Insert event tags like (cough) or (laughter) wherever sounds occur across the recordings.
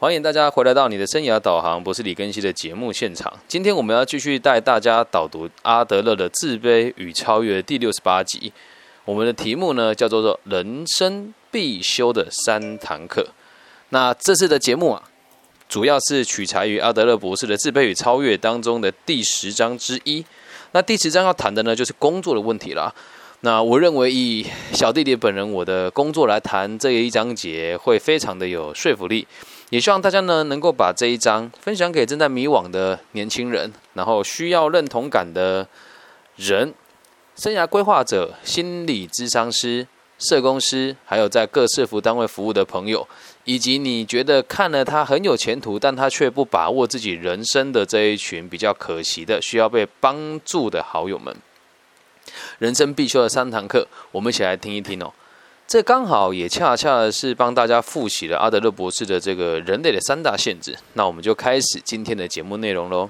欢迎大家回来到你的生涯导航，不是李根熙的节目现场。今天我们要继续带大家导读阿德勒的《自卑与超越》第六十八集。我们的题目呢叫做做人生必修的三堂课。那这次的节目啊，主要是取材于阿德勒博士的《自卑与超越》当中的第十章之一。那第十章要谈的呢，就是工作的问题啦。那我认为以小弟弟本人我的工作来谈这一章节，会非常的有说服力。也希望大家呢能够把这一章分享给正在迷惘的年轻人，然后需要认同感的人、生涯规划者、心理咨商师、社工师，还有在各社服单位服务的朋友，以及你觉得看了他很有前途，但他却不把握自己人生的这一群比较可惜的、需要被帮助的好友们。人生必修的三堂课，我们一起来听一听哦。这刚好也恰恰是帮大家复习了阿德勒博士的这个人类的三大限制。那我们就开始今天的节目内容喽。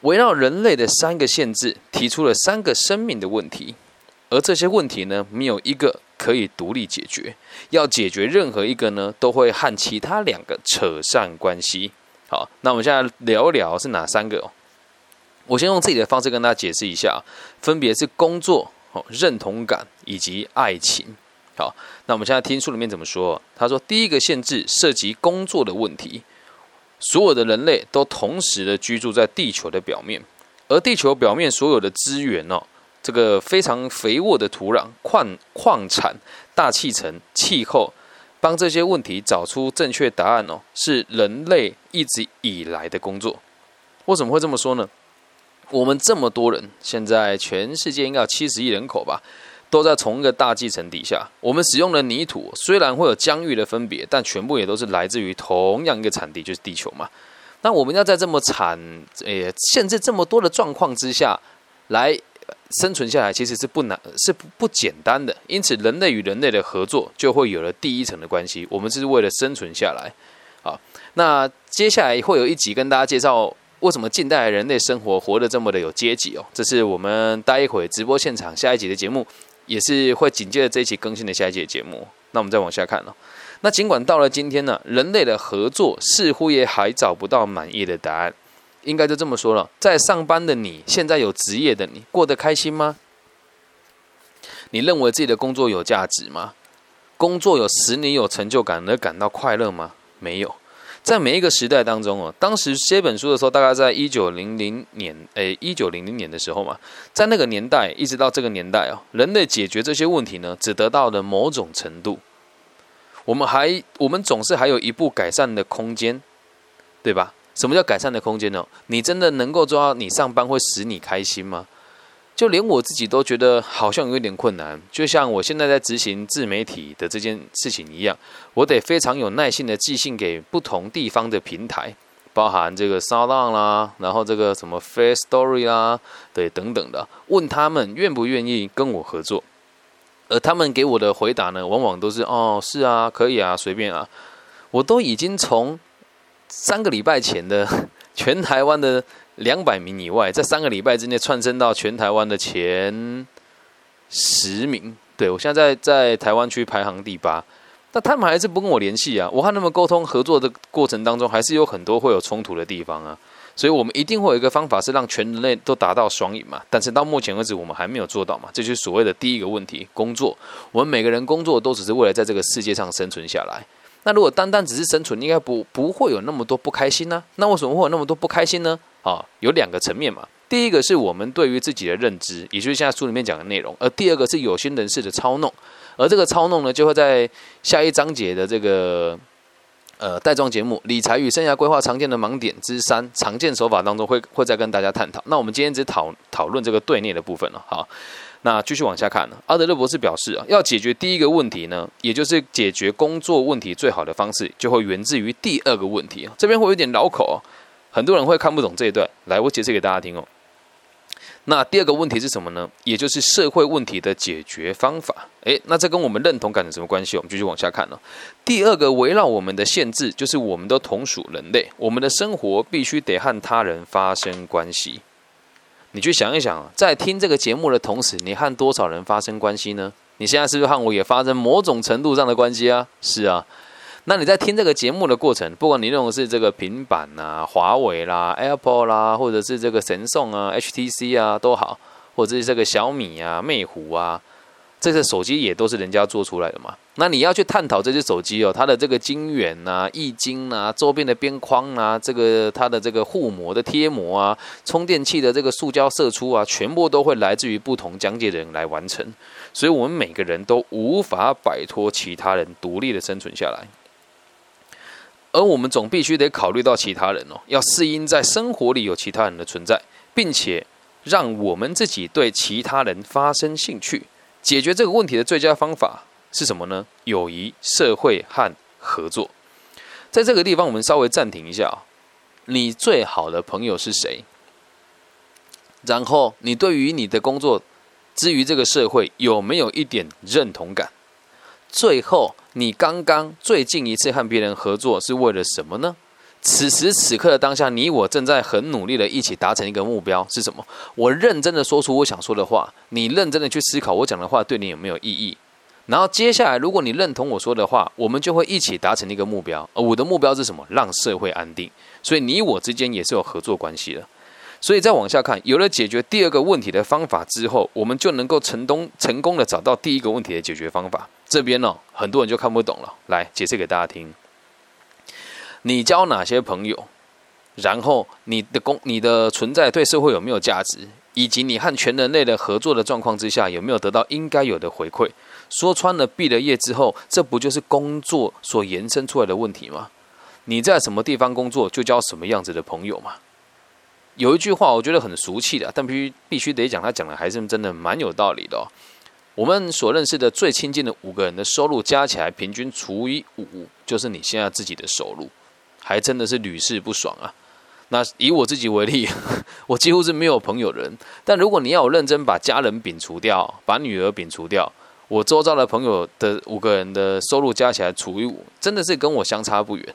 围绕人类的三个限制，提出了三个生命的问题，而这些问题呢，没有一个可以独立解决。要解决任何一个呢，都会和其他两个扯上关系。好，那我们现在聊聊是哪三个。我先用自己的方式跟大家解释一下，分别是工作。哦，认同感以及爱情。好，那我们现在听书里面怎么说？他说，第一个限制涉及工作的问题。所有的人类都同时的居住在地球的表面，而地球表面所有的资源哦，这个非常肥沃的土壤、矿矿产、大气层、气候，帮这些问题找出正确答案哦，是人类一直以来的工作。为什么会这么说呢？我们这么多人，现在全世界应该有七十亿人口吧，都在同一个大气层底下。我们使用的泥土虽然会有疆域的分别，但全部也都是来自于同样一个产地，就是地球嘛。那我们要在这么惨、诶限制这么多的状况之下来生存下来，其实是不难、是不不简单的。因此，人类与人类的合作就会有了第一层的关系。我们是为了生存下来。好，那接下来会有一集跟大家介绍。为什么近代人类生活活得这么的有阶级哦？这是我们待一会直播现场下一集的节目，也是会紧接着这一期更新的下一集的节目。那我们再往下看哦。那尽管到了今天呢，人类的合作似乎也还找不到满意的答案。应该就这么说了，在上班的你，现在有职业的你，过得开心吗？你认为自己的工作有价值吗？工作有使你有成就感而感到快乐吗？没有。在每一个时代当中哦，当时写本书的时候，大概在一九零零年，诶，一九零零年的时候嘛，在那个年代一直到这个年代哦，人类解决这些问题呢，只得到了某种程度。我们还，我们总是还有一步改善的空间，对吧？什么叫改善的空间呢？你真的能够做到你上班会使你开心吗？就连我自己都觉得好像有点困难，就像我现在在执行自媒体的这件事情一样，我得非常有耐心的寄信给不同地方的平台，包含这个 s o u n 啦，然后这个什么 Face Story 啦，对等等的，问他们愿不愿意跟我合作，而他们给我的回答呢，往往都是哦，是啊，可以啊，随便啊，我都已经从三个礼拜前的 (laughs) 全台湾的。两百名以外，在三个礼拜之内窜升到全台湾的前十名。对我现在在台湾区排行第八，但他们还是不跟我联系啊！我和他们沟通合作的过程当中，还是有很多会有冲突的地方啊。所以我们一定会有一个方法，是让全人类都达到双赢嘛。但是到目前为止，我们还没有做到嘛。这就是所谓的第一个问题：工作。我们每个人工作都只是为了在这个世界上生存下来。那如果单单只是生存，应该不不会有那么多不开心呢？那为什么会有那么多不开心呢？啊，有两个层面嘛。第一个是我们对于自己的认知，也就是现在书里面讲的内容；而第二个是有心人士的操弄。而这个操弄呢，就会在下一章节的这个呃带状节目《理财与生涯规划常见的盲点之三：常见手法》当中，会会再跟大家探讨。那我们今天只讨讨论这个对内的部分了。好，那继续往下看。阿德勒博士表示啊，要解决第一个问题呢，也就是解决工作问题最好的方式，就会源自于第二个问题啊。这边会有点绕口哦。很多人会看不懂这一段，来，我解释给大家听哦。那第二个问题是什么呢？也就是社会问题的解决方法。诶，那这跟我们认同感有什么关系？我们继续往下看了。第二个围绕我们的限制，就是我们都同属人类，我们的生活必须得和他人发生关系。你去想一想，在听这个节目的同时，你和多少人发生关系呢？你现在是不是和我也发生某种程度上的关系啊？是啊。那你在听这个节目的过程，不管你用的是这个平板啊、华为啦、Apple 啦，或者是这个神送啊、HTC 啊都好，或者是这个小米啊、魅狐啊。这些手机也都是人家做出来的嘛？那你要去探讨这些手机哦，它的这个晶圆呐、液晶呐、周边的边框啊、这个它的这个护膜的贴膜啊、充电器的这个塑胶射出啊，全部都会来自于不同讲解人来完成。所以，我们每个人都无法摆脱其他人，独立的生存下来。而我们总必须得考虑到其他人哦，要适应在生活里有其他人的存在，并且让我们自己对其他人发生兴趣。解决这个问题的最佳方法是什么呢？友谊、社会和合作。在这个地方，我们稍微暂停一下你最好的朋友是谁？然后，你对于你的工作之于这个社会有没有一点认同感？最后，你刚刚最近一次和别人合作是为了什么呢？此时此刻的当下，你我正在很努力的一起达成一个目标是什么？我认真的说出我想说的话，你认真的去思考我讲的话对你有没有意义？然后接下来，如果你认同我说的话，我们就会一起达成一个目标。而我的目标是什么？让社会安定。所以你我之间也是有合作关系的。所以再往下看，有了解决第二个问题的方法之后，我们就能够成功成功的找到第一个问题的解决方法。这边呢，很多人就看不懂了。来解释给大家听。你交哪些朋友？然后你的工、你的存在对社会有没有价值？以及你和全人类的合作的状况之下，有没有得到应该有的回馈？说穿了，毕了业之后，这不就是工作所延伸出来的问题吗？你在什么地方工作，就交什么样子的朋友嘛？有一句话，我觉得很俗气的，但必须必须得讲，他讲的还是真的蛮有道理的。我们所认识的最亲近的五个人的收入加起来，平均除以五，就是你现在自己的收入。还真的是屡试不爽啊！那以我自己为例，(laughs) 我几乎是没有朋友的人。但如果你要我认真把家人摒除掉，把女儿摒除掉，我周遭的朋友的五个人的收入加起来除以五，真的是跟我相差不远。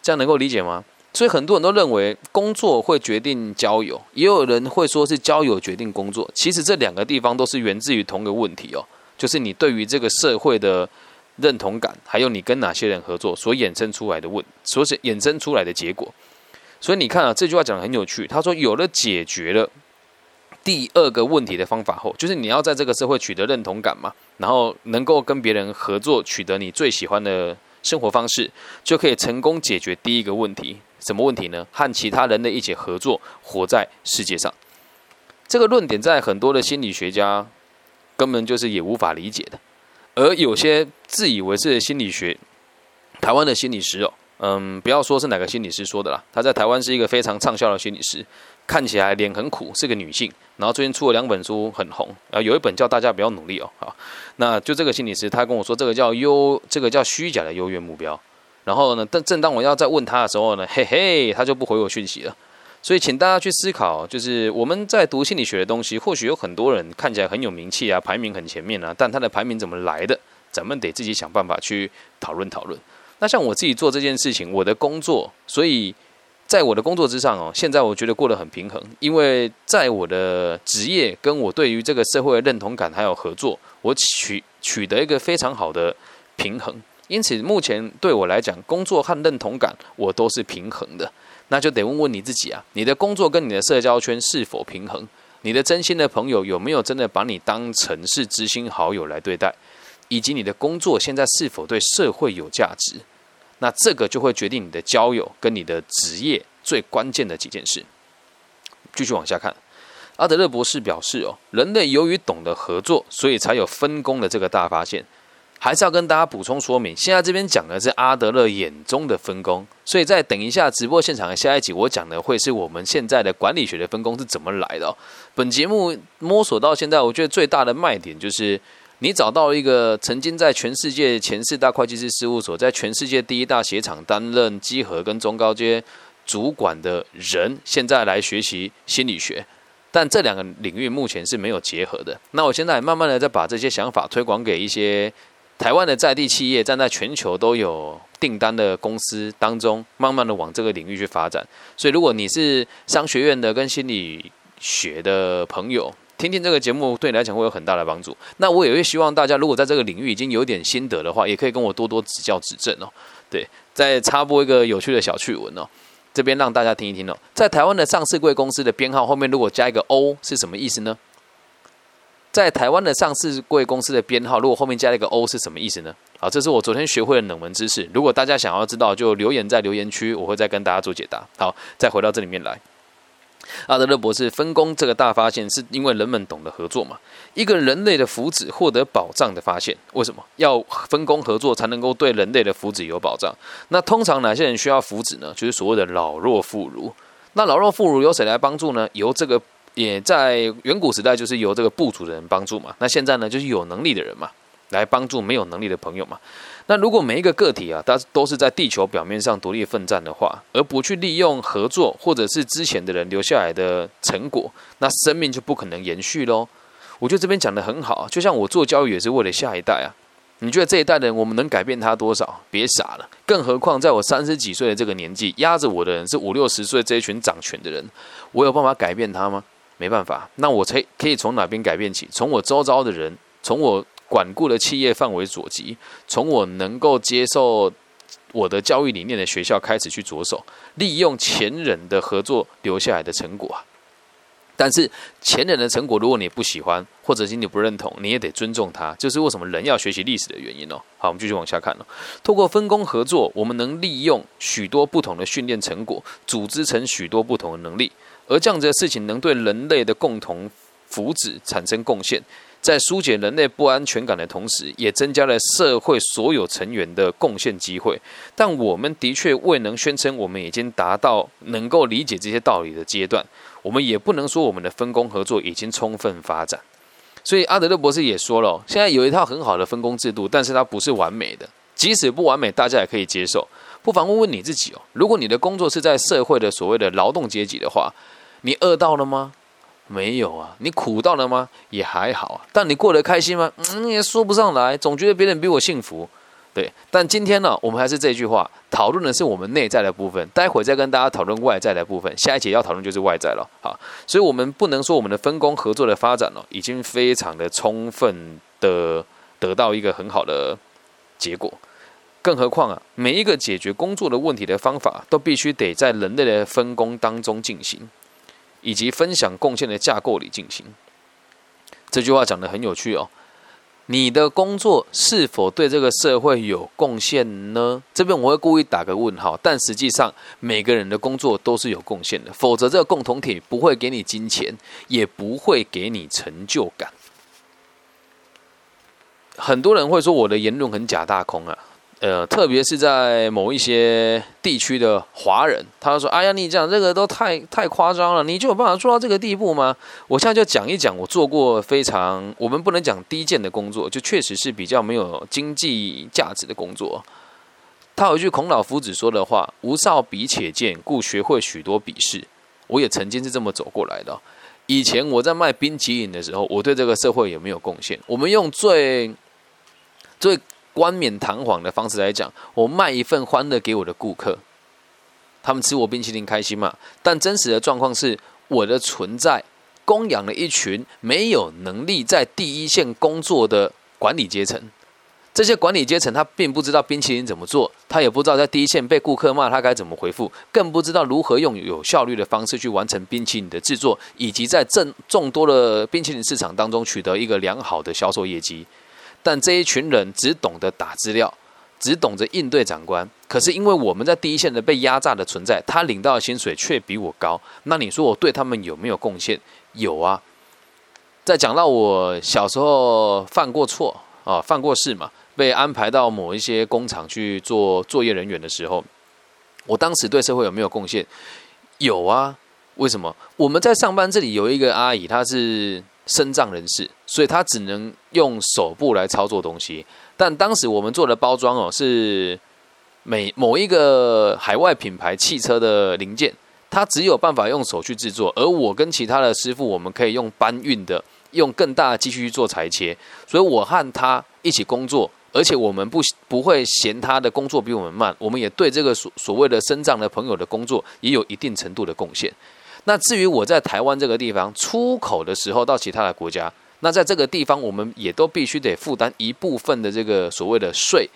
这样能够理解吗？所以很多人都认为工作会决定交友，也有人会说是交友决定工作。其实这两个地方都是源自于同一个问题哦，就是你对于这个社会的。认同感，还有你跟哪些人合作所衍生出来的问，所衍生出来的结果。所以你看啊，这句话讲的很有趣。他说，有了解决了第二个问题的方法后，就是你要在这个社会取得认同感嘛，然后能够跟别人合作，取得你最喜欢的生活方式，就可以成功解决第一个问题。什么问题呢？和其他人的一起合作，活在世界上。这个论点在很多的心理学家根本就是也无法理解的。而有些自以为是的心理学，台湾的心理师哦，嗯，不要说是哪个心理师说的啦，他在台湾是一个非常畅销的心理师，看起来脸很苦，是个女性，然后最近出了两本书很红，然后有一本叫大家不要努力哦，好，那就这个心理师，他跟我说这个叫优，这个叫虚假的优越目标，然后呢，但正当我要再问他的时候呢，嘿嘿，他就不回我讯息了。所以，请大家去思考，就是我们在读心理学的东西，或许有很多人看起来很有名气啊，排名很前面啊，但他的排名怎么来的，咱们得自己想办法去讨论讨论。那像我自己做这件事情，我的工作，所以在我的工作之上哦，现在我觉得过得很平衡，因为在我的职业跟我对于这个社会的认同感还有合作，我取取得一个非常好的平衡。因此，目前对我来讲，工作和认同感我都是平衡的。那就得问问你自己啊，你的工作跟你的社交圈是否平衡？你的真心的朋友有没有真的把你当成是知心好友来对待？以及你的工作现在是否对社会有价值？那这个就会决定你的交友跟你的职业最关键的几件事。继续往下看，阿德勒博士表示哦，人类由于懂得合作，所以才有分工的这个大发现。还是要跟大家补充说明，现在这边讲的是阿德勒眼中的分工，所以在等一下直播现场的下一集，我讲的会是我们现在的管理学的分工是怎么来的。哦本节目摸索到现在，我觉得最大的卖点就是你找到一个曾经在全世界前四大会计师事务所，在全世界第一大鞋厂担任稽核跟中高阶主管的人，现在来学习心理学，但这两个领域目前是没有结合的。那我现在慢慢的在把这些想法推广给一些。台湾的在地企业站在全球都有订单的公司当中，慢慢的往这个领域去发展。所以，如果你是商学院的跟心理学的朋友，听听这个节目对你来讲会有很大的帮助。那我也会希望大家，如果在这个领域已经有点心得的话，也可以跟我多多指教指正哦。对，再插播一个有趣的小趣闻哦，这边让大家听一听哦。在台湾的上市贵公司的编号后面，如果加一个 O 是什么意思呢？在台湾的上市贵公司的编号，如果后面加了一个 O 是什么意思呢？好，这是我昨天学会的冷门知识。如果大家想要知道，就留言在留言区，我会再跟大家做解答。好，再回到这里面来。阿德勒博士分工这个大发现，是因为人们懂得合作嘛？一个人类的福祉获得保障的发现，为什么要分工合作才能够对人类的福祉有保障？那通常哪些人需要福祉呢？就是所谓的老弱妇孺。那老弱妇孺由谁来帮助呢？由这个。也在远古时代，就是由这个部族的人帮助嘛。那现在呢，就是有能力的人嘛，来帮助没有能力的朋友嘛。那如果每一个个体啊，他都是在地球表面上独立奋战的话，而不去利用合作或者是之前的人留下来的成果，那生命就不可能延续喽。我觉得这边讲的很好，就像我做教育也是为了下一代啊。你觉得这一代人我们能改变他多少？别傻了。更何况在我三十几岁的这个年纪，压着我的人是五六十岁这一群掌权的人，我有办法改变他吗？没办法，那我才可以从哪边改变起？从我周遭的人，从我管顾的企业范围所及，从我能够接受我的教育理念的学校开始去着手，利用前人的合作留下来的成果啊。但是前人的成果，如果你不喜欢，或者是你不认同，你也得尊重他。就是为什么人要学习历史的原因哦。好，我们继续往下看哦。透过分工合作，我们能利用许多不同的训练成果，组织成许多不同的能力。而这样子的事情能对人类的共同福祉产生贡献，在疏解人类不安全感的同时，也增加了社会所有成员的贡献机会。但我们的确未能宣称我们已经达到能够理解这些道理的阶段，我们也不能说我们的分工合作已经充分发展。所以阿德勒博士也说了，现在有一套很好的分工制度，但是它不是完美的。即使不完美，大家也可以接受。不妨问问你自己哦，如果你的工作是在社会的所谓的劳动阶级的话。你饿到了吗？没有啊。你苦到了吗？也还好啊。但你过得开心吗？嗯，也说不上来，总觉得别人比我幸福。对，但今天呢，我们还是这句话，讨论的是我们内在的部分。待会再跟大家讨论外在的部分。下一节要讨论就是外在了。好，所以我们不能说我们的分工合作的发展哦，已经非常的充分的得到一个很好的结果。更何况啊，每一个解决工作的问题的方法，都必须得在人类的分工当中进行。以及分享贡献的架构里进行。这句话讲的很有趣哦。你的工作是否对这个社会有贡献呢？这边我会故意打个问号，但实际上每个人的工作都是有贡献的，否则这个共同体不会给你金钱，也不会给你成就感。很多人会说我的言论很假大空啊。呃，特别是在某一些地区的华人，他说：“哎呀，你讲这个都太太夸张了，你就有办法做到这个地步吗？”我现在就讲一讲我做过非常我们不能讲低贱的工作，就确实是比较没有经济价值的工作。他有一句孔老夫子说的话：“无少比且贱，故学会许多鄙视。”我也曾经是这么走过来的。以前我在卖冰淇淋的时候，我对这个社会有没有贡献？我们用最最。冠冕堂皇的方式来讲，我卖一份欢乐给我的顾客，他们吃我冰淇淋开心嘛？但真实的状况是，我的存在供养了一群没有能力在第一线工作的管理阶层。这些管理阶层他并不知道冰淇淋怎么做，他也不知道在第一线被顾客骂他该怎么回复，更不知道如何用有效率的方式去完成冰淇淋的制作，以及在众众多的冰淇淋市场当中取得一个良好的销售业绩。但这一群人只懂得打资料，只懂得应对长官。可是因为我们在第一线的被压榨的存在，他领到的薪水却比我高。那你说我对他们有没有贡献？有啊。在讲到我小时候犯过错啊，犯过事嘛，被安排到某一些工厂去做作业人员的时候，我当时对社会有没有贡献？有啊。为什么？我们在上班这里有一个阿姨，她是。身障人士，所以他只能用手部来操作东西。但当时我们做的包装哦，是每某一个海外品牌汽车的零件，他只有办法用手去制作。而我跟其他的师傅，我们可以用搬运的，用更大的机器去做裁切。所以我和他一起工作，而且我们不不会嫌他的工作比我们慢。我们也对这个所所谓的身障的朋友的工作也有一定程度的贡献。那至于我在台湾这个地方出口的时候到其他的国家，那在这个地方我们也都必须得负担一部分的这个所谓的税，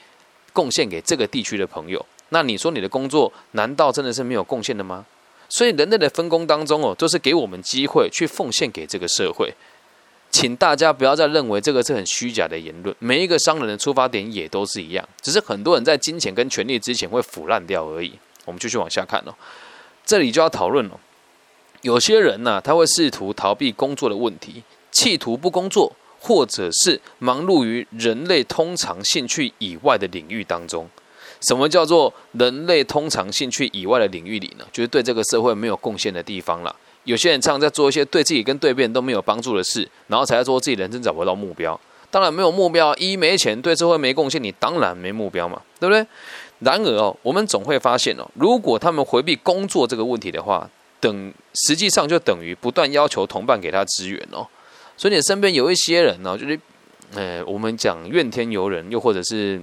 贡献给这个地区的朋友。那你说你的工作难道真的是没有贡献的吗？所以人类的分工当中哦，都是给我们机会去奉献给这个社会。请大家不要再认为这个是很虚假的言论。每一个商人的出发点也都是一样，只是很多人在金钱跟权力之前会腐烂掉而已。我们继续往下看哦，这里就要讨论了。有些人呢，他会试图逃避工作的问题，企图不工作，或者是忙碌于人类通常兴趣以外的领域当中。什么叫做人类通常兴趣以外的领域里呢？就是对这个社会没有贡献的地方了。有些人常常在做一些对自己跟对别人都没有帮助的事，然后才在说自己人生找不到目标。当然没有目标，一没钱，对社会没贡献，你当然没目标嘛，对不对？然而哦，我们总会发现哦，如果他们回避工作这个问题的话，等实际上就等于不断要求同伴给他支援哦。所以你身边有一些人呢，就是，呃，我们讲怨天尤人，又或者是。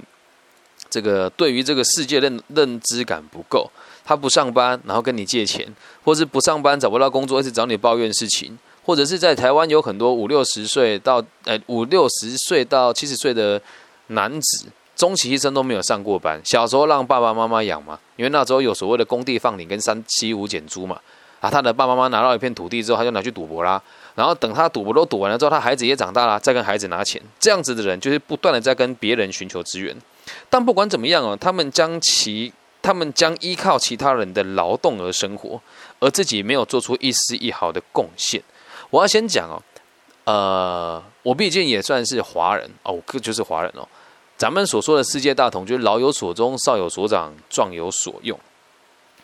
这个对于这个世界认认知感不够，他不上班，然后跟你借钱，或是不上班找不到工作，一直找你抱怨事情，或者是在台湾有很多五六十岁到呃五六十岁到七十岁的男子，终其一生都没有上过班，小时候让爸爸妈妈养嘛，因为那时候有所谓的工地放领跟三七五减租嘛，啊，他的爸爸妈妈拿到一片土地之后，他就拿去赌博啦，然后等他赌博都赌完了之后，他孩子也长大了，再跟孩子拿钱，这样子的人就是不断的在跟别人寻求资源。但不管怎么样哦，他们将其他们将依靠其他人的劳动而生活，而自己没有做出一丝一毫的贡献。我要先讲哦，呃，我毕竟也算是华人哦，我就是华人哦。咱们所说的世界大同，就是老有所终，少有所长，壮有所用。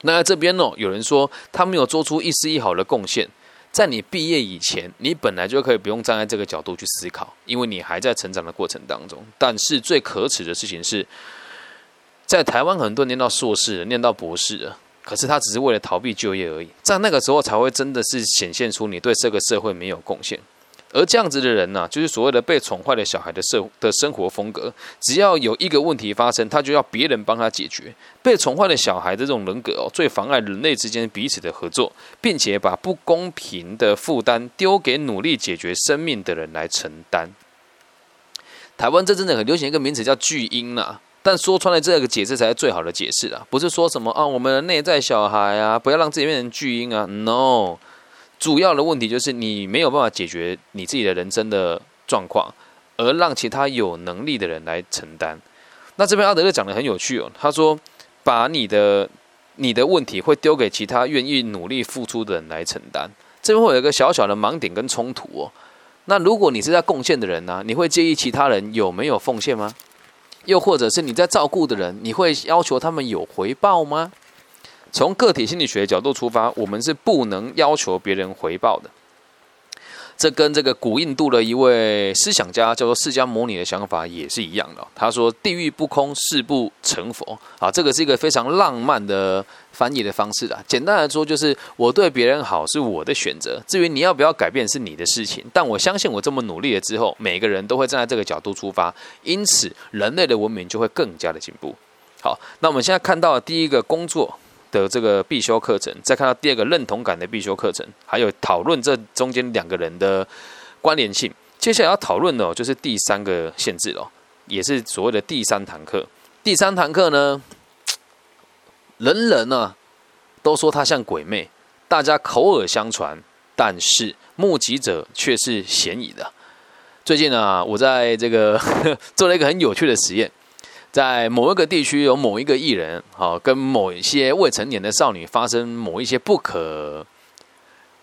那这边呢，有人说他没有做出一丝一毫的贡献。在你毕业以前，你本来就可以不用站在这个角度去思考，因为你还在成长的过程当中。但是最可耻的事情是，在台湾很多念到硕士、念到博士了，可是他只是为了逃避就业而已，在那个时候才会真的是显现出你对这个社会没有贡献。而这样子的人呢，就是所谓的被宠坏的小孩的社的生活风格。只要有一个问题发生，他就要别人帮他解决。被宠坏的小孩的这种人格哦，最妨碍人类之间彼此的合作，并且把不公平的负担丢给努力解决生命的人来承担。台湾真的很流行一个名词叫巨婴呐，但说穿了这个解释才是最好的解释啊，不是说什么啊，我们的内在小孩啊，不要让自己变成巨婴啊，no。主要的问题就是你没有办法解决你自己的人生的状况，而让其他有能力的人来承担。那这边阿德勒讲的很有趣哦，他说把你的你的问题会丢给其他愿意努力付出的人来承担。这边会有一个小小的盲点跟冲突哦。那如果你是在贡献的人呢，你会介意其他人有没有奉献吗？又或者是你在照顾的人，你会要求他们有回报吗？从个体心理学的角度出发，我们是不能要求别人回报的。这跟这个古印度的一位思想家叫做释迦牟尼的想法也是一样的。他说：“地狱不空，誓不成佛。”啊，这个是一个非常浪漫的翻译的方式啊。简单来说，就是我对别人好是我的选择，至于你要不要改变是你的事情。但我相信，我这么努力了之后，每个人都会站在这个角度出发，因此人类的文明就会更加的进步。好，那我们现在看到的第一个工作。的这个必修课程，再看到第二个认同感的必修课程，还有讨论这中间两个人的关联性。接下来要讨论的，就是第三个限制了，也是所谓的第三堂课。第三堂课呢，(tsk) 人人呢都说他像鬼魅，大家口耳相传，但是目击者却是嫌疑的。最近呢，我在这个 (laughs) 做了一个很有趣的实验。在某一个地区，有某一个艺人，好跟某一些未成年的少女发生某一些不可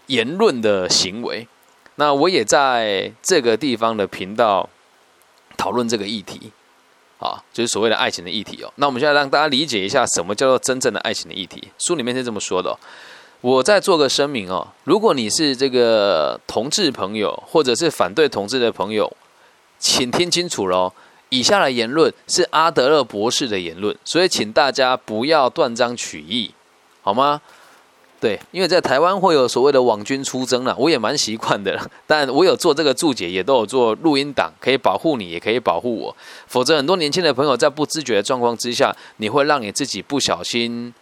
言论的行为。那我也在这个地方的频道讨论这个议题，啊，就是所谓的爱情的议题哦。那我们现在让大家理解一下，什么叫做真正的爱情的议题。书里面是这么说的，我再做个声明哦。如果你是这个同志朋友，或者是反对同志的朋友，请听清楚喽。以下的言论是阿德勒博士的言论，所以请大家不要断章取义，好吗？对，因为在台湾会有所谓的网军出征了，我也蛮习惯的。但我有做这个注解，也都有做录音档，可以保护你，也可以保护我。否则，很多年轻的朋友在不自觉的状况之下，你会让你自己不小心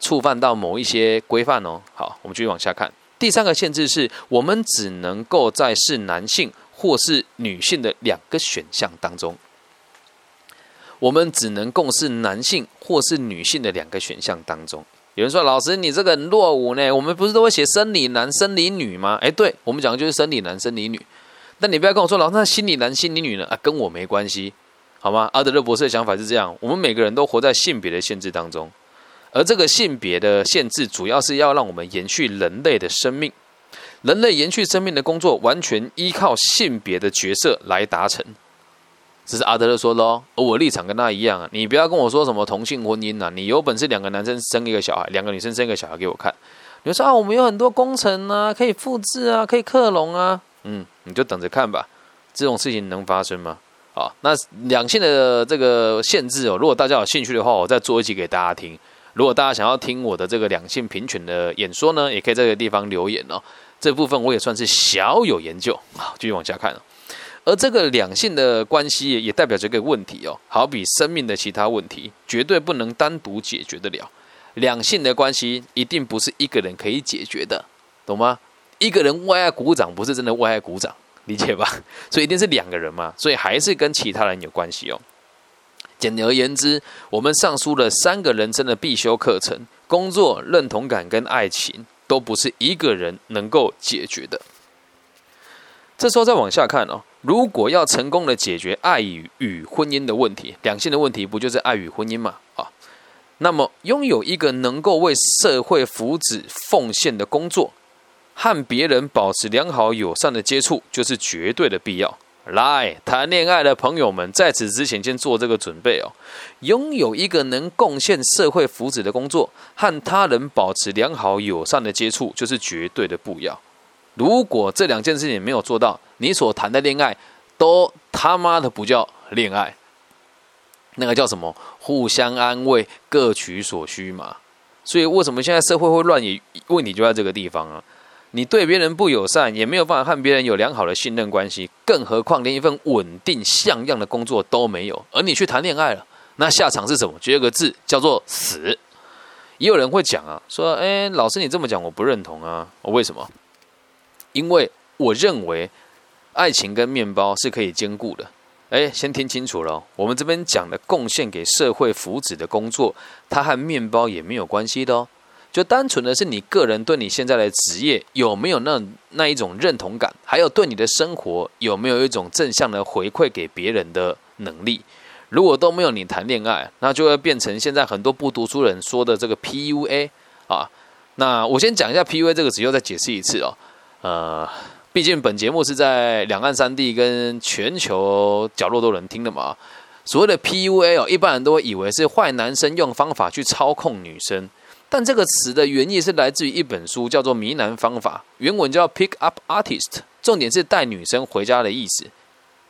触犯到某一些规范哦。好，我们继续往下看。第三个限制是我们只能够在是男性或是女性的两个选项当中，我们只能共是男性或是女性的两个选项当中。有人说：“老师，你这个落伍呢？我们不是都会写生理男、生理女吗？”哎，对，我们讲的就是生理男、生理女。但你不要跟我说，老师，那心理男、心理女呢？啊，跟我没关系，好吗？阿德勒博士的想法是这样：我们每个人都活在性别的限制当中，而这个性别的限制，主要是要让我们延续人类的生命。人类延续生命的工作，完全依靠性别的角色来达成。这是阿德勒说的哦，而我立场跟他一样啊。你不要跟我说什么同性婚姻呐，你有本事两个男生生一个小孩，两个女生生一个小孩给我看。你说啊，我们有很多工程啊，可以复制啊，可以克隆啊，嗯，你就等着看吧。这种事情能发生吗？好，那两性的这个限制哦，如果大家有兴趣的话，我再做一集给大家听。如果大家想要听我的这个两性平权的演说呢，也可以在这个地方留言哦。这部分我也算是小有研究。好，继续往下看哦。而这个两性的关系也代表这个问题哦，好比生命的其他问题，绝对不能单独解决得了。两性的关系一定不是一个人可以解决的，懂吗？一个人为爱鼓掌不是真的为爱鼓掌，理解吧？所以一定是两个人嘛，所以还是跟其他人有关系哦。简而言之，我们上述了三个人生的必修课程：工作、认同感跟爱情，都不是一个人能够解决的。这时候再往下看哦。如果要成功的解决爱与与婚姻的问题，两性的问题不就是爱与婚姻嘛？啊，那么拥有一个能够为社会福祉奉献的工作，和别人保持良好友善的接触，就是绝对的必要。来谈恋爱的朋友们，在此之前先做这个准备哦。拥有一个能贡献社会福祉的工作，和他人保持良好友善的接触，就是绝对的不要。如果这两件事情没有做到，你所谈的恋爱都他妈的不叫恋爱，那个叫什么？互相安慰，各取所需嘛。所以为什么现在社会会乱？也问题就在这个地方啊！你对别人不友善，也没有办法和别人有良好的信任关系，更何况连一份稳定像样的工作都没有，而你去谈恋爱了，那下场是什么？只有个字，叫做死。也有人会讲啊，说：“哎，老师你这么讲，我不认同啊，我为什么？”因为我认为爱情跟面包是可以兼顾的。哎，先听清楚了，我们这边讲的贡献给社会福祉的工作，它和面包也没有关系的哦。就单纯的是你个人对你现在的职业有没有那那一种认同感，还有对你的生活有没有一种正向的回馈给别人的能力。如果都没有，你谈恋爱，那就会变成现在很多不读书人说的这个 PUA 啊。那我先讲一下 PUA 这个词，又再解释一次哦。呃，毕竟本节目是在两岸三地跟全球角落都能听的嘛。所谓的 PUA 哦，一般人都会以为是坏男生用方法去操控女生，但这个词的原意是来自于一本书，叫做《迷男方法》，原文叫 Pick Up Artist，重点是带女生回家的意思，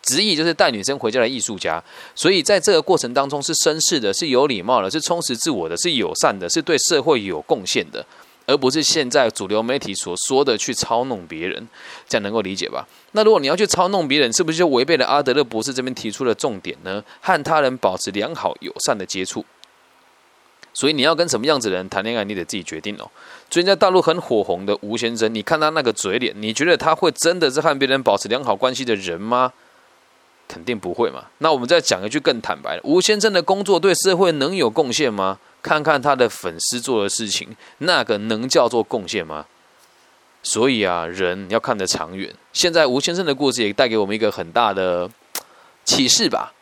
直译就是带女生回家的艺术家。所以在这个过程当中，是绅士的，是有礼貌的，是充实自我的，是友善的，是对社会有贡献的。而不是现在主流媒体所说的去操弄别人，这样能够理解吧？那如果你要去操弄别人，是不是就违背了阿德勒博士这边提出的重点呢？和他人保持良好友善的接触。所以你要跟什么样子的人谈恋爱，你得自己决定哦。最近在大陆很火红的吴先生，你看他那个嘴脸，你觉得他会真的是和别人保持良好关系的人吗？肯定不会嘛。那我们再讲一句更坦白的，吴先生的工作对社会能有贡献吗？看看他的粉丝做的事情，那个能叫做贡献吗？所以啊，人要看得长远。现在吴先生的故事也带给我们一个很大的启示吧。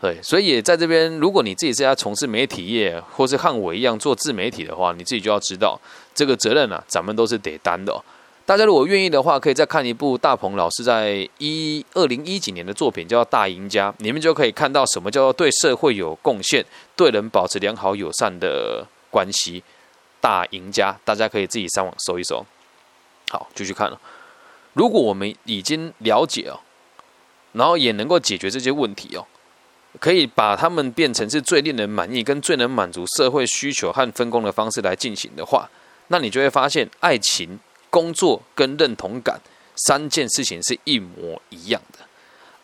对，所以也在这边，如果你自己是要从事媒体业，或是和我一样做自媒体的话，你自己就要知道这个责任啊，咱们都是得担的。大家如果愿意的话，可以再看一部大鹏老师在一二零一几年的作品，叫《大赢家》，你们就可以看到什么叫做对社会有贡献、对人保持良好友善的关系。大赢家，大家可以自己上网搜一搜。好，继续看了。如果我们已经了解哦，然后也能够解决这些问题哦，可以把他们变成是最令人满意、跟最能满足社会需求和分工的方式来进行的话，那你就会发现爱情。工作跟认同感三件事情是一模一样的，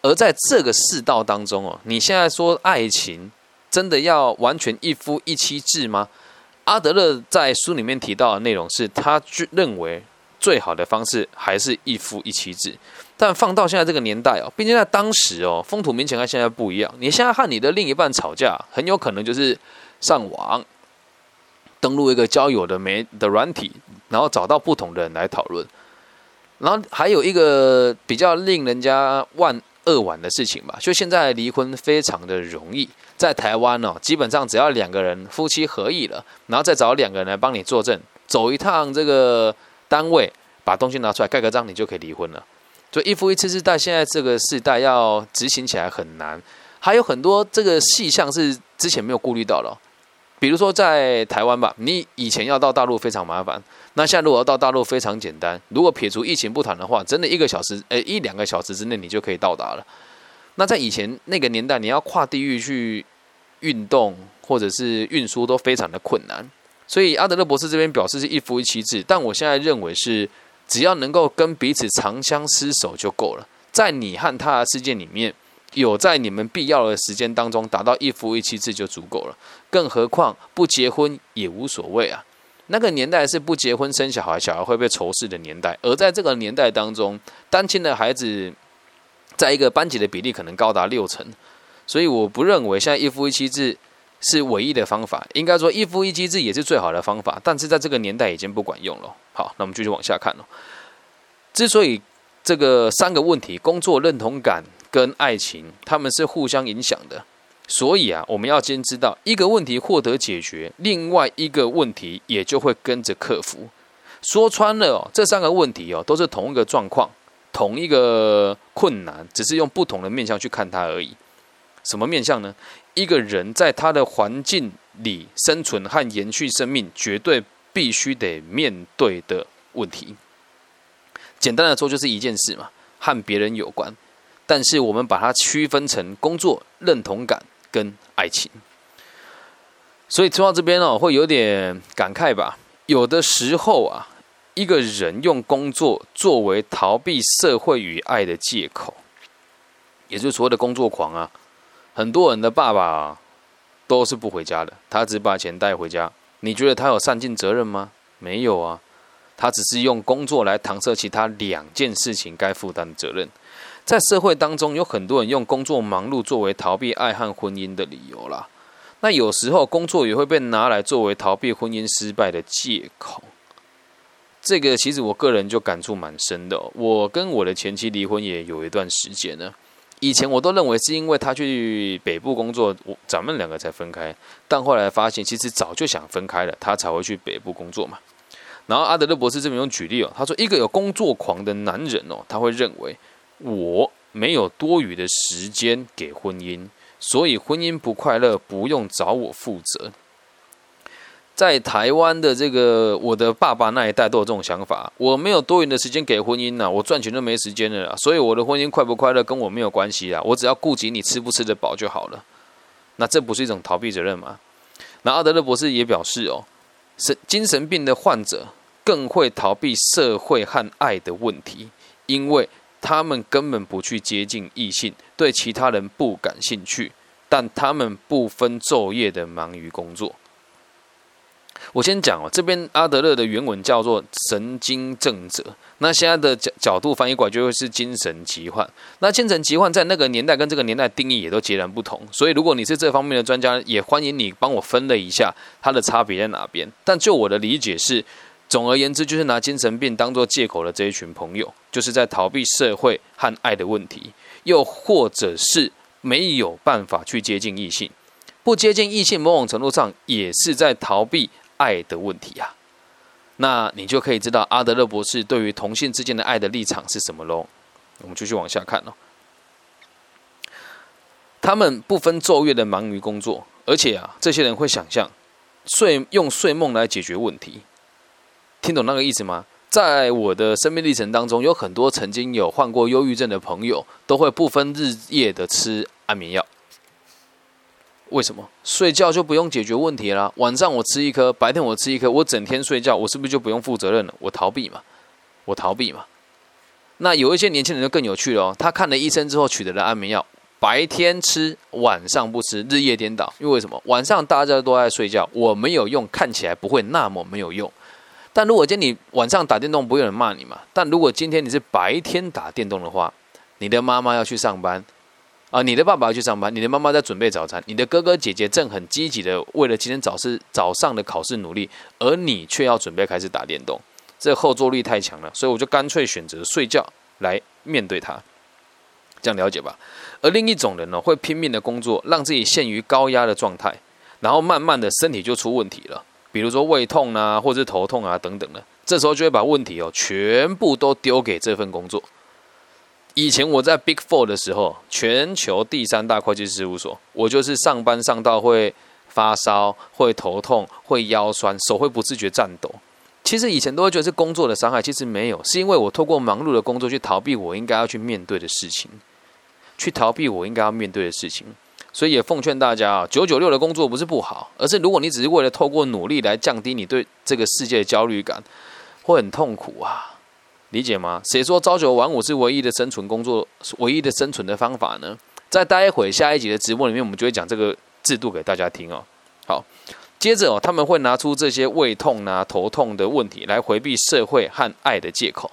而在这个世道当中哦，你现在说爱情真的要完全一夫一妻制吗？阿德勒在书里面提到的内容是他认为最好的方式还是一夫一妻制。但放到现在这个年代哦，毕竟在当时哦，风土民情跟现在不一样。你现在和你的另一半吵架，很有可能就是上网登录一个交友的媒的软体，然后找到不同的人来讨论。然后还有一个比较令人家万扼腕的事情吧，就现在离婚非常的容易，在台湾哦，基本上只要两个人夫妻合意了，然后再找两个人来帮你作证，走一趟这个单位，把东西拿出来盖个章，你就可以离婚了。所以一夫一妻制在现在这个时代要执行起来很难，还有很多这个细项是之前没有顾虑到的。比如说在台湾吧，你以前要到大陆非常麻烦，那现在如果要到大陆非常简单。如果撇除疫情不谈的话，真的一个小时，诶，一两个小时之内你就可以到达了。那在以前那个年代，你要跨地域去运动或者是运输都非常的困难。所以阿德勒博士这边表示是一夫一妻制，但我现在认为是只要能够跟彼此长相厮守就够了，在你和他的世界里面。有在你们必要的时间当中达到一夫一妻制就足够了，更何况不结婚也无所谓啊。那个年代是不结婚生小孩，小孩会被仇视的年代，而在这个年代当中，单亲的孩子在一个班级的比例可能高达六成，所以我不认为现在一夫一妻制是唯一的方法。应该说一夫一妻制也是最好的方法，但是在这个年代已经不管用了。好，那我们继续往下看了。之所以这个三个问题，工作认同感。跟爱情，他们是互相影响的，所以啊，我们要先知道一个问题获得解决，另外一个问题也就会跟着克服。说穿了哦，这三个问题哦，都是同一个状况，同一个困难，只是用不同的面向去看它而已。什么面向呢？一个人在他的环境里生存和延续生命，绝对必须得面对的问题。简单的说，就是一件事嘛，和别人有关。但是我们把它区分成工作认同感跟爱情，所以说到这边哦，会有点感慨吧。有的时候啊，一个人用工作作为逃避社会与爱的借口，也就是所谓的工作狂啊。很多人的爸爸都是不回家的，他只把钱带回家。你觉得他有善尽责任吗？没有啊，他只是用工作来搪塞其他两件事情该负担的责任。在社会当中，有很多人用工作忙碌作为逃避爱和婚姻的理由啦。那有时候工作也会被拿来作为逃避婚姻失败的借口。这个其实我个人就感触蛮深的。我跟我的前妻离婚也有一段时间了。以前我都认为是因为他去北部工作，咱们两个才分开。但后来发现，其实早就想分开了，他才会去北部工作嘛。然后阿德勒博士这边用举例哦，他说一个有工作狂的男人哦，他会认为。我没有多余的时间给婚姻，所以婚姻不快乐不用找我负责。在台湾的这个我的爸爸那一代都有这种想法，我没有多余的时间给婚姻呐，我赚钱都没时间了啦，所以我的婚姻快不快乐跟我没有关系啊，我只要顾及你吃不吃得饱就好了。那这不是一种逃避责任吗？那阿德勒博士也表示哦，神精神病的患者更会逃避社会和爱的问题，因为。他们根本不去接近异性，对其他人不感兴趣，但他们不分昼夜的忙于工作。我先讲哦，这边阿德勒的原文叫做神经症者，那现在的角角度翻译过来就会是精神疾患。那精神疾患在那个年代跟这个年代定义也都截然不同，所以如果你是这方面的专家，也欢迎你帮我分了一下它的差别在哪边。但就我的理解是。总而言之，就是拿精神病当做借口的这一群朋友，就是在逃避社会和爱的问题，又或者是没有办法去接近异性，不接近异性，某种程度上也是在逃避爱的问题啊。那你就可以知道阿德勒博士对于同性之间的爱的立场是什么喽。我们继续往下看哦。他们不分昼夜的忙于工作，而且啊，这些人会想象睡用睡梦来解决问题。听懂那个意思吗？在我的生命历程当中，有很多曾经有患过忧郁症的朋友，都会不分日夜的吃安眠药。为什么？睡觉就不用解决问题啦？晚上我吃一颗，白天我吃一颗，我整天睡觉，我是不是就不用负责任了？我逃避嘛？我逃避嘛？那有一些年轻人就更有趣了哦，他看了医生之后取得了安眠药，白天吃，晚上不吃，日夜颠倒。因为什么？晚上大家都在睡觉，我没有用，看起来不会那么没有用。但如果今天你晚上打电动，不会有人骂你嘛？但如果今天你是白天打电动的话，你的妈妈要去上班，啊，你的爸爸要去上班，你的妈妈在准备早餐，你的哥哥姐姐正很积极的为了今天早是早上的考试努力，而你却要准备开始打电动，这后坐力太强了，所以我就干脆选择睡觉来面对它，这样了解吧？而另一种人呢，会拼命的工作，让自己陷于高压的状态，然后慢慢的身体就出问题了，比如说胃痛啊，或者头痛啊等等的，这时候就会把问题哦全部都丢给这份工作。以前我在 Big Four 的时候，全球第三大会计事务所，我就是上班上到会发烧、会头痛、会腰酸、手会不自觉颤抖。其实以前都会觉得是工作的伤害，其实没有，是因为我透过忙碌的工作去逃避我应该要去面对的事情，去逃避我应该要面对的事情。所以也奉劝大家啊，九九六的工作不是不好，而是如果你只是为了透过努力来降低你对这个世界的焦虑感，会很痛苦啊。理解吗？谁说朝九晚五是唯一的生存工作、唯一的生存的方法呢？在待会下一集的直播里面，我们就会讲这个制度给大家听哦。好，接着哦，他们会拿出这些胃痛啊、头痛的问题来回避社会和爱的借口，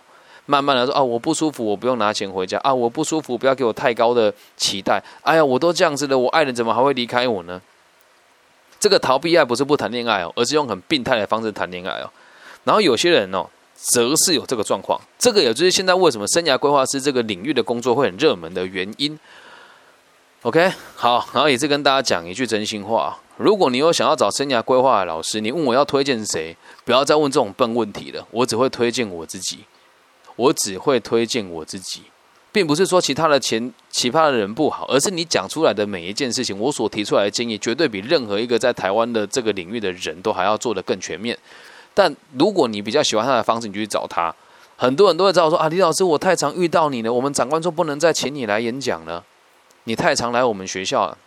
慢慢的说啊，我不舒服，我不用拿钱回家啊，我不舒服，不要给我太高的期待。哎呀，我都这样子了，我爱人怎么还会离开我呢？这个逃避爱不是不谈恋爱哦，而是用很病态的方式谈恋爱哦。然后有些人哦。则是有这个状况，这个也就是现在为什么生涯规划师这个领域的工作会很热门的原因。OK，好，然后也是跟大家讲一句真心话：如果你有想要找生涯规划的老师，你问我要推荐谁，不要再问这种笨问题了。我只会推荐我自己，我只会推荐我自己，并不是说其他的前其他的人不好，而是你讲出来的每一件事情，我所提出来的建议，绝对比任何一个在台湾的这个领域的人都还要做得更全面。但如果你比较喜欢他的方式，你就去找他。很多人都会知道说啊，李老师，我太常遇到你了。我们长官说不能再请你来演讲了，你太常来我们学校了。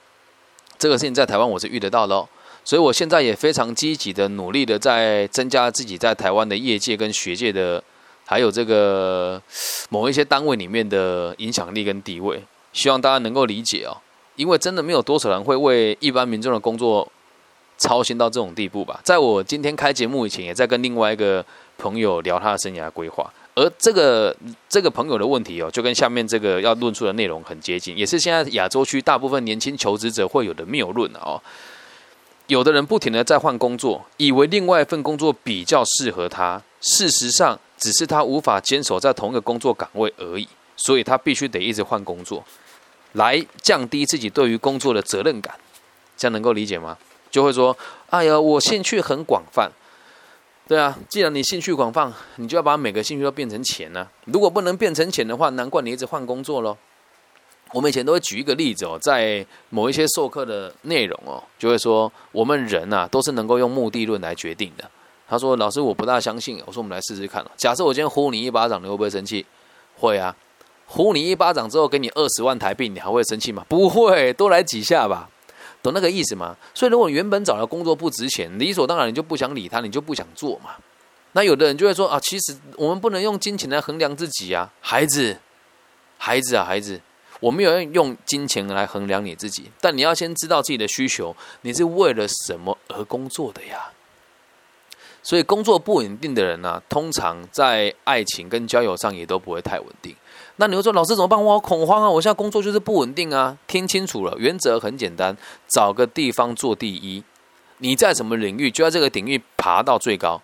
这个事情在台湾我是遇得到的，所以我现在也非常积极的努力的在增加自己在台湾的业界跟学界的，还有这个某一些单位里面的影响力跟地位。希望大家能够理解哦，因为真的没有多少人会为一般民众的工作。操心到这种地步吧，在我今天开节目以前，也在跟另外一个朋友聊他的生涯规划，而这个这个朋友的问题哦，就跟下面这个要论述的内容很接近，也是现在亚洲区大部分年轻求职者会有的谬论哦。有的人不停的在换工作，以为另外一份工作比较适合他，事实上只是他无法坚守在同一个工作岗位而已，所以他必须得一直换工作，来降低自己对于工作的责任感，这样能够理解吗？就会说：“哎呀，我兴趣很广泛，对啊，既然你兴趣广泛，你就要把每个兴趣都变成钱呢。如果不能变成钱的话，难怪你一直换工作喽。”我们以前都会举一个例子哦，在某一些授课的内容哦，就会说我们人呐都是能够用目的论来决定的。他说：“老师，我不大相信。”我说：“我们来试试看。假设我今天呼你一巴掌，你会不会生气？会啊。呼你一巴掌之后，给你二十万台币，你还会生气吗？不会，多来几下吧。”懂那个意思吗？所以如果原本找的工作不值钱，理所当然你就不想理他，你就不想做嘛。那有的人就会说啊，其实我们不能用金钱来衡量自己啊，孩子，孩子啊，孩子，我没有用金钱来衡量你自己，但你要先知道自己的需求，你是为了什么而工作的呀？所以工作不稳定的人呢，通常在爱情跟交友上也都不会太稳定。那你会说，老师怎么办？我好恐慌啊！我现在工作就是不稳定啊！听清楚了，原则很简单，找个地方做第一。你在什么领域，就在这个领域爬到最高。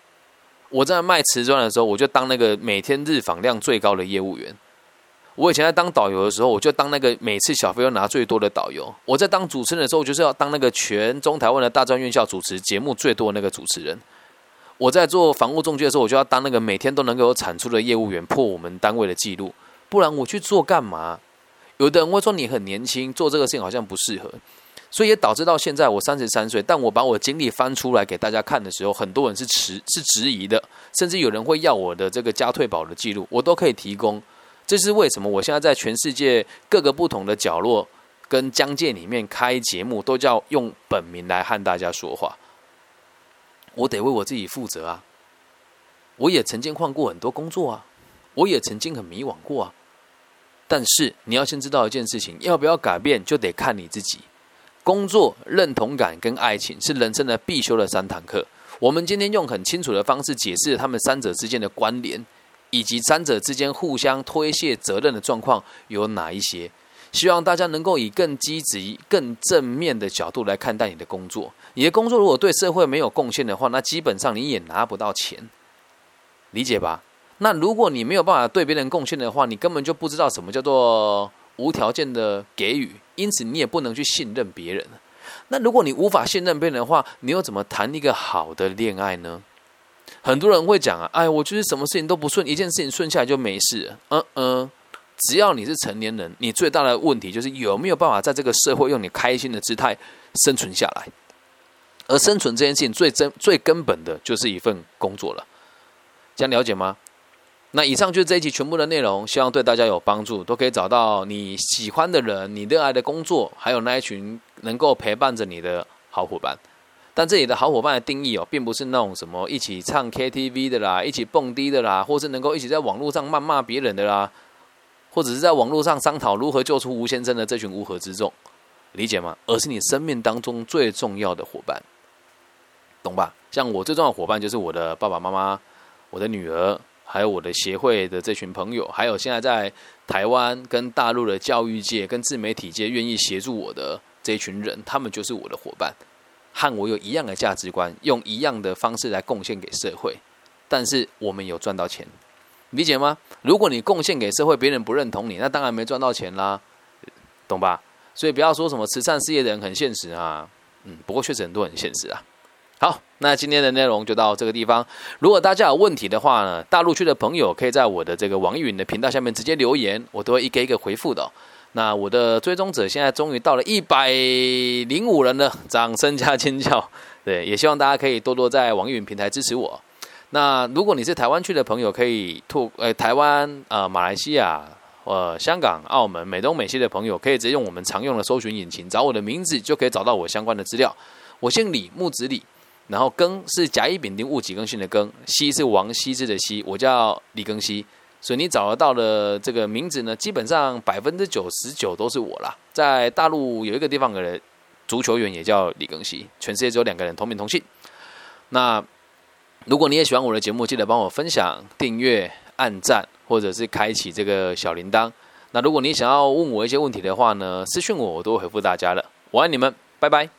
我在卖瓷砖的时候，我就当那个每天日访量最高的业务员。我以前在当导游的时候，我就当那个每次小费要拿最多的导游。我在当主持人的时候，就是要当那个全中台湾的大专院校主持节目最多的那个主持人。我在做房屋中介的时候，我就要当那个每天都能够有产出的业务员，破我们单位的记录。不然我去做干嘛？有的人会说你很年轻，做这个事情好像不适合，所以也导致到现在我三十三岁，但我把我经历翻出来给大家看的时候，很多人是迟是质疑的，甚至有人会要我的这个加退保的记录，我都可以提供。这是为什么？我现在在全世界各个不同的角落跟疆界里面开节目，都叫用本名来和大家说话。我得为我自己负责啊！我也曾经换过很多工作啊，我也曾经很迷惘过啊。但是你要先知道一件事情，要不要改变，就得看你自己。工作、认同感跟爱情是人生的必修的三堂课。我们今天用很清楚的方式解释他们三者之间的关联，以及三者之间互相推卸责任的状况有哪一些。希望大家能够以更积极、更正面的角度来看待你的工作。你的工作如果对社会没有贡献的话，那基本上你也拿不到钱，理解吧？那如果你没有办法对别人贡献的话，你根本就不知道什么叫做无条件的给予，因此你也不能去信任别人。那如果你无法信任别人的话，你又怎么谈一个好的恋爱呢？很多人会讲啊，哎，我就是什么事情都不顺，一件事情顺下来就没事。嗯嗯，只要你是成年人，你最大的问题就是有没有办法在这个社会用你开心的姿态生存下来。而生存这件事情最真最根本的就是一份工作了，这样了解吗？那以上就是这一集全部的内容，希望对大家有帮助，都可以找到你喜欢的人、你热爱的工作，还有那一群能够陪伴着你的好伙伴。但这里的好伙伴的定义哦，并不是那种什么一起唱 KTV 的啦，一起蹦迪的啦，或是能够一起在网络上谩骂别人的啦，或者是在网络上商讨如何救出吴先生的这群乌合之众，理解吗？而是你生命当中最重要的伙伴，懂吧？像我最重要的伙伴就是我的爸爸妈妈，我的女儿。还有我的协会的这群朋友，还有现在在台湾跟大陆的教育界、跟自媒体界愿意协助我的这一群人，他们就是我的伙伴，和我有一样的价值观，用一样的方式来贡献给社会。但是我们有赚到钱，理解吗？如果你贡献给社会，别人不认同你，那当然没赚到钱啦，懂吧？所以不要说什么慈善事业的人很现实啊，嗯，不过确实很多很现实啊。好，那今天的内容就到这个地方。如果大家有问题的话呢，大陆区的朋友可以在我的这个网易云的频道下面直接留言，我都会一个一个回复的。那我的追踪者现在终于到了一百零五人了，掌声加尖叫！对，也希望大家可以多多在网易云平台支持我。那如果你是台湾区的朋友，可以拓呃台湾啊马来西亚呃香港澳门美东美西的朋友，可以直接用我们常用的搜寻引擎找我的名字，就可以找到我相关的资料。我姓李，木子李。然后庚是甲乙丙丁戊己庚辛的庚，西是王羲之的西，我叫李庚希，所以你找得到的这个名字呢，基本上百分之九十九都是我啦。在大陆有一个地方的人足球员也叫李庚希，全世界只有两个人同名同姓。那如果你也喜欢我的节目，记得帮我分享、订阅、按赞，或者是开启这个小铃铛。那如果你想要问我一些问题的话呢，私讯我，我都会回复大家的。我爱你们，拜拜。